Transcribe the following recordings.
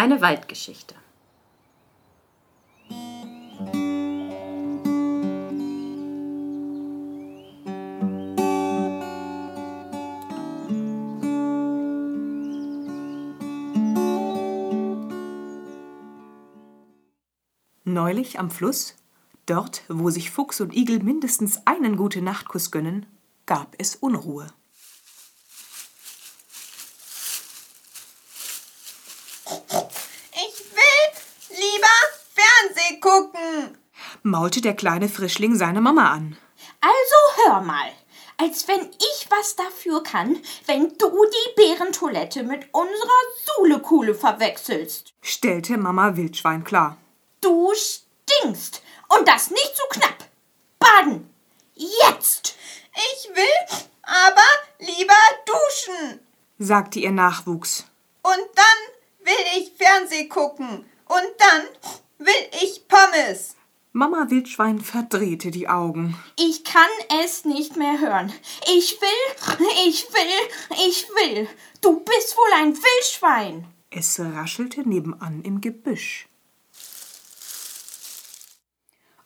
Eine Waldgeschichte. Neulich am Fluss, dort, wo sich Fuchs und Igel mindestens einen gute Nachtkuss gönnen, gab es Unruhe. Ich will lieber Fernseh gucken, maulte der kleine Frischling seine Mama an. Also hör mal, als wenn ich was dafür kann, wenn du die Bärentoilette mit unserer Sulekuhle verwechselst. stellte Mama Wildschwein klar. Du stinkst und das nicht zu knapp. Baden. Jetzt. Ich will aber lieber duschen. sagte ihr Nachwuchs. Und dann will ich Fernseh gucken. Und dann will ich Pommes. Mama Wildschwein verdrehte die Augen. Ich kann es nicht mehr hören. Ich will, ich will, ich will. Du bist wohl ein Wildschwein. Es raschelte nebenan im Gebüsch.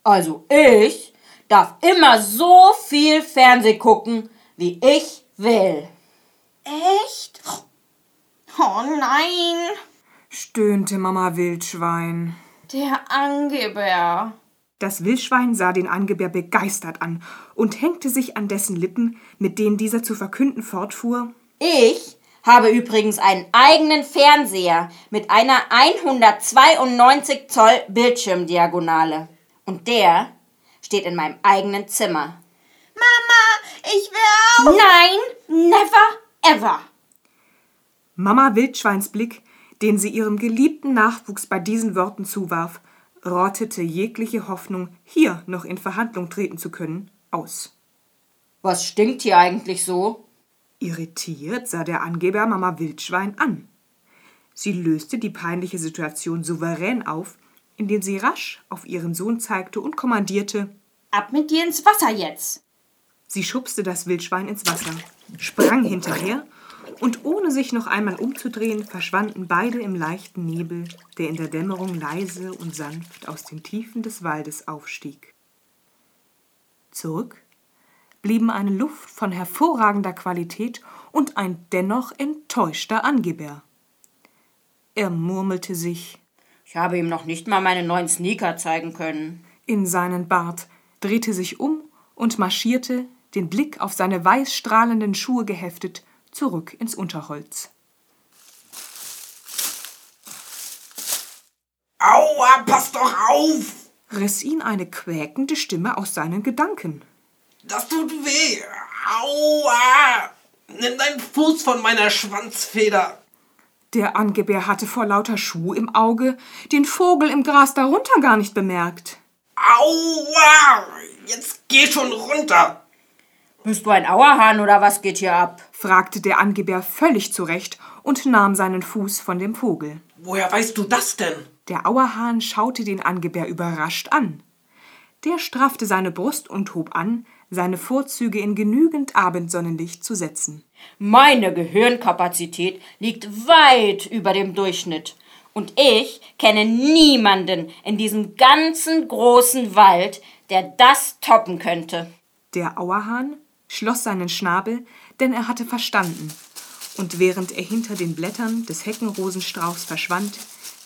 Also ich darf immer so viel Fernseh gucken, wie ich will. Echt? Oh nein. stöhnte Mama Wildschwein. Der Angeber. Das Wildschwein sah den Angeber begeistert an und hängte sich an dessen Lippen, mit denen dieser zu verkünden fortfuhr. Ich habe übrigens einen eigenen Fernseher mit einer 192 Zoll Bildschirmdiagonale. Und der steht in meinem eigenen Zimmer. Mama, ich will auch. Nein, never, ever. Mama Wildschweins Blick, den sie ihrem geliebten Nachwuchs bei diesen Worten zuwarf, rottete jegliche Hoffnung, hier noch in Verhandlung treten zu können, aus. Was stinkt hier eigentlich so? Irritiert sah der Angeber Mama Wildschwein an. Sie löste die peinliche Situation souverän auf, indem sie rasch auf ihren Sohn zeigte und kommandierte. Ab mit dir ins Wasser jetzt. Sie schubste das Wildschwein ins Wasser, sprang hinterher und ohne sich noch einmal umzudrehen, verschwanden beide im leichten Nebel, der in der Dämmerung leise und sanft aus den Tiefen des Waldes aufstieg. Zurück blieben eine Luft von hervorragender Qualität und ein dennoch enttäuschter Angeber. Er murmelte sich Ich habe ihm noch nicht mal meine neuen Sneaker zeigen können. in seinen Bart, drehte sich um und marschierte, den Blick auf seine weiß strahlenden Schuhe geheftet, zurück ins Unterholz. Aua, pass doch auf! riss ihn eine quäkende Stimme aus seinen Gedanken. Das tut weh! Aua! Nimm deinen Fuß von meiner Schwanzfeder! Der Angebär hatte vor lauter Schuh im Auge den Vogel im Gras darunter gar nicht bemerkt. Aua! Jetzt geh schon runter! Bist du ein Auerhahn oder was geht hier ab? fragte der Angebär völlig zurecht und nahm seinen Fuß von dem Vogel. Woher weißt du das denn? Der Auerhahn schaute den Angebär überrascht an. Der straffte seine Brust und hob an, seine Vorzüge in genügend Abendsonnenlicht zu setzen. Meine Gehirnkapazität liegt weit über dem Durchschnitt. Und ich kenne niemanden in diesem ganzen großen Wald, der das toppen könnte. Der Auerhahn schloss seinen Schnabel, denn er hatte verstanden. Und während er hinter den Blättern des Heckenrosenstrauchs verschwand,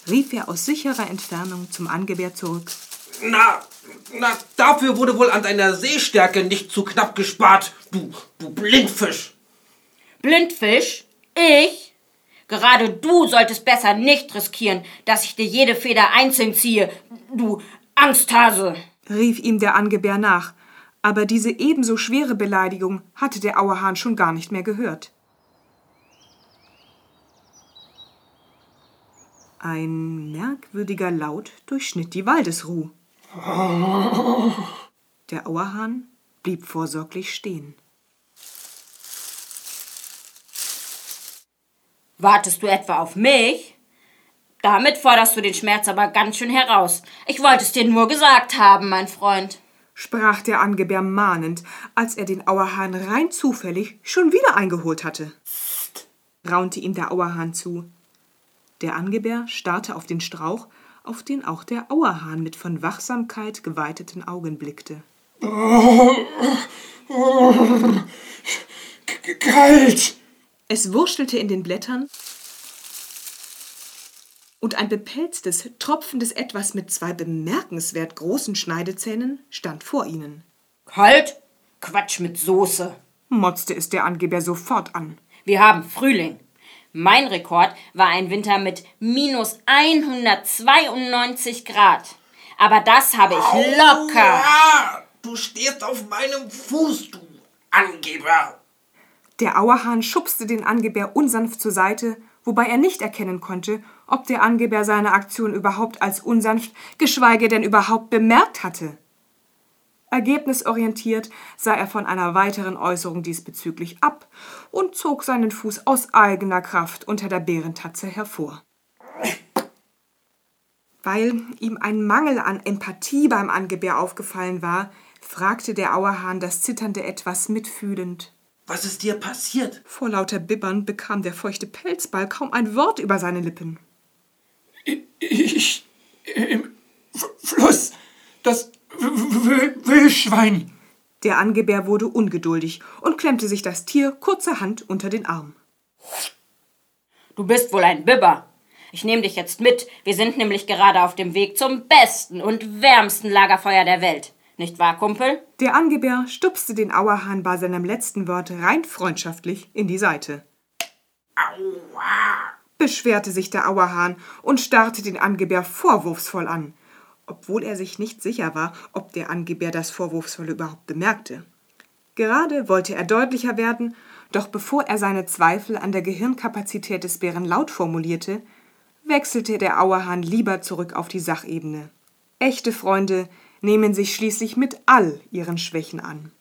rief er aus sicherer Entfernung zum Angebär zurück. Na, na, dafür wurde wohl an deiner Sehstärke nicht zu knapp gespart, du, du Blindfisch! Blindfisch? Ich? Gerade du solltest besser nicht riskieren, dass ich dir jede Feder einzeln ziehe, du Angsthase. rief ihm der Angebär nach, aber diese ebenso schwere Beleidigung hatte der Auerhahn schon gar nicht mehr gehört. Ein merkwürdiger Laut durchschnitt die Waldesruh. Der Auerhahn blieb vorsorglich stehen. Wartest du etwa auf mich? Damit forderst du den Schmerz aber ganz schön heraus. Ich wollte es dir nur gesagt haben, mein Freund. Sprach der Angebär mahnend, als er den Auerhahn rein zufällig schon wieder eingeholt hatte. raunte ihm der Auerhahn zu. Der Angebär starrte auf den Strauch, auf den auch der Auerhahn mit von Wachsamkeit geweiteten Augen blickte. Kalt! Es wurschelte in den Blättern und ein bepelztes, tropfendes Etwas mit zwei bemerkenswert großen Schneidezähnen stand vor ihnen. Kalt? Quatsch mit Soße. Motzte es der Angeber sofort an. Wir haben Frühling. Mein Rekord war ein Winter mit minus 192 Grad. Aber das habe ich locker. Ah, du stehst auf meinem Fuß, du Angeber. Der Auerhahn schubste den Angeber unsanft zur Seite, wobei er nicht erkennen konnte, ob der Angeber seine Aktion überhaupt als unsanft, geschweige denn überhaupt bemerkt hatte. Ergebnisorientiert sah er von einer weiteren Äußerung diesbezüglich ab und zog seinen Fuß aus eigener Kraft unter der Bärentatze hervor. Weil ihm ein Mangel an Empathie beim Angebär aufgefallen war, fragte der Auerhahn das zitternde Etwas mitfühlend. Was ist dir passiert? Vor lauter Bibbern bekam der feuchte Pelzball kaum ein Wort über seine Lippen. Ich im Fluss, das Wildschwein. Der Angebär wurde ungeduldig und klemmte sich das Tier kurzerhand unter den Arm. Du bist wohl ein Bibber. Ich nehme dich jetzt mit. Wir sind nämlich gerade auf dem Weg zum besten und wärmsten Lagerfeuer der Welt. Nicht wahr, Kumpel? Der Angebär stupste den Auerhahn bei seinem letzten Wort rein freundschaftlich in die Seite. Aua! beschwerte sich der Auerhahn und starrte den Angebär vorwurfsvoll an, obwohl er sich nicht sicher war, ob der Angebär das Vorwurfsvolle überhaupt bemerkte. Gerade wollte er deutlicher werden, doch bevor er seine Zweifel an der Gehirnkapazität des Bären laut formulierte, wechselte der Auerhahn lieber zurück auf die Sachebene. Echte Freunde nehmen sich schließlich mit all ihren Schwächen an.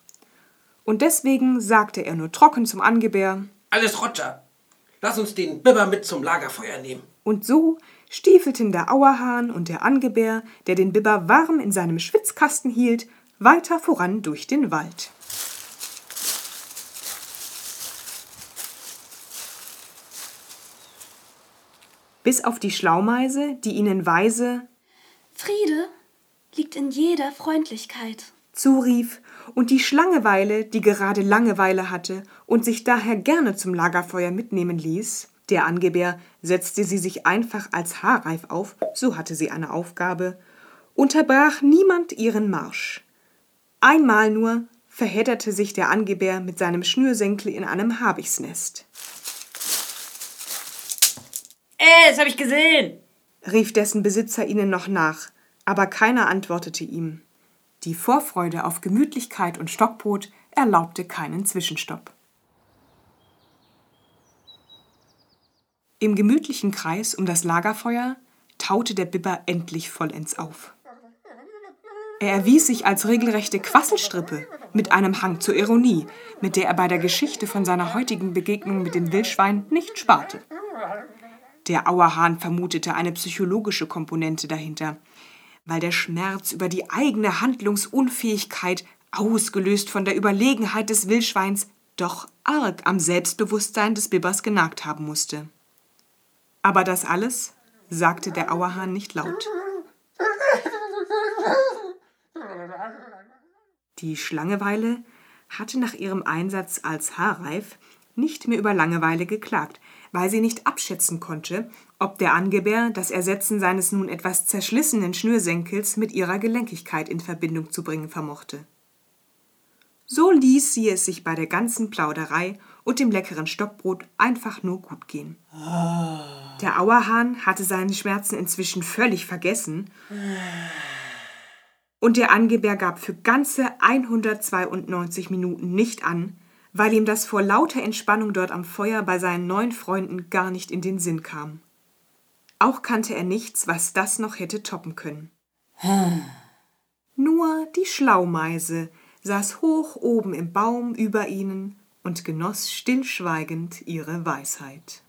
Und deswegen sagte er nur trocken zum Angebär, Alles Roger. Lass uns den Bibber mit zum Lagerfeuer nehmen. Und so stiefelten der Auerhahn und der Angebär, der den Bibber warm in seinem Schwitzkasten hielt, weiter voran durch den Wald. Bis auf die Schlaumeise, die ihnen weise Friede liegt in jeder Freundlichkeit. zurief, und die Schlangeweile, die gerade Langeweile hatte und sich daher gerne zum Lagerfeuer mitnehmen ließ, der Angebär setzte sie sich einfach als haarreif auf, so hatte sie eine Aufgabe, unterbrach niemand ihren Marsch. Einmal nur verhedderte sich der Angebär mit seinem Schnürsenkel in einem Habichtsnest. Ey, das habe ich gesehen. rief dessen Besitzer ihnen noch nach, aber keiner antwortete ihm. Die Vorfreude auf Gemütlichkeit und Stockbrot erlaubte keinen Zwischenstopp. Im gemütlichen Kreis um das Lagerfeuer taute der Bibber endlich vollends auf. Er erwies sich als regelrechte Quasselstrippe mit einem Hang zur Ironie, mit der er bei der Geschichte von seiner heutigen Begegnung mit dem Wildschwein nicht sparte. Der Auerhahn vermutete eine psychologische Komponente dahinter, weil der Schmerz über die eigene Handlungsunfähigkeit, ausgelöst von der Überlegenheit des Wildschweins, doch arg am Selbstbewusstsein des Bibbers genagt haben musste. Aber das alles sagte der Auerhahn nicht laut. Die Schlangeweile hatte nach ihrem Einsatz als Haarreif nicht mehr über Langeweile geklagt, weil sie nicht abschätzen konnte, ob der Angebär das Ersetzen seines nun etwas zerschlissenen Schnürsenkels mit ihrer Gelenkigkeit in Verbindung zu bringen vermochte. So ließ sie es sich bei der ganzen Plauderei und dem leckeren Stockbrot einfach nur gut gehen. Der Auerhahn hatte seine Schmerzen inzwischen völlig vergessen und der Angebär gab für ganze 192 Minuten nicht an, weil ihm das vor lauter Entspannung dort am Feuer bei seinen neuen Freunden gar nicht in den Sinn kam. Auch kannte er nichts, was das noch hätte toppen können. Nur die Schlaumeise saß hoch oben im Baum über ihnen und genoss stillschweigend ihre Weisheit.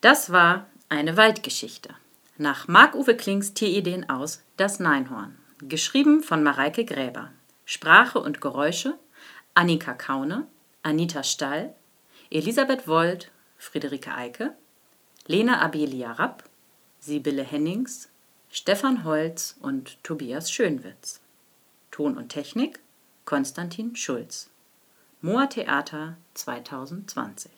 Das war eine Waldgeschichte. Nach Marc-Uwe Klings Tierideen aus Das Neinhorn. Geschrieben von Mareike Gräber. Sprache und Geräusche Annika Kaune, Anita Stall, Elisabeth Wold, Friederike Eike, Lena Abelia Rapp, Sibylle Hennings, Stefan Holz und Tobias Schönwitz. Ton und Technik Konstantin Schulz. Moa Theater 2020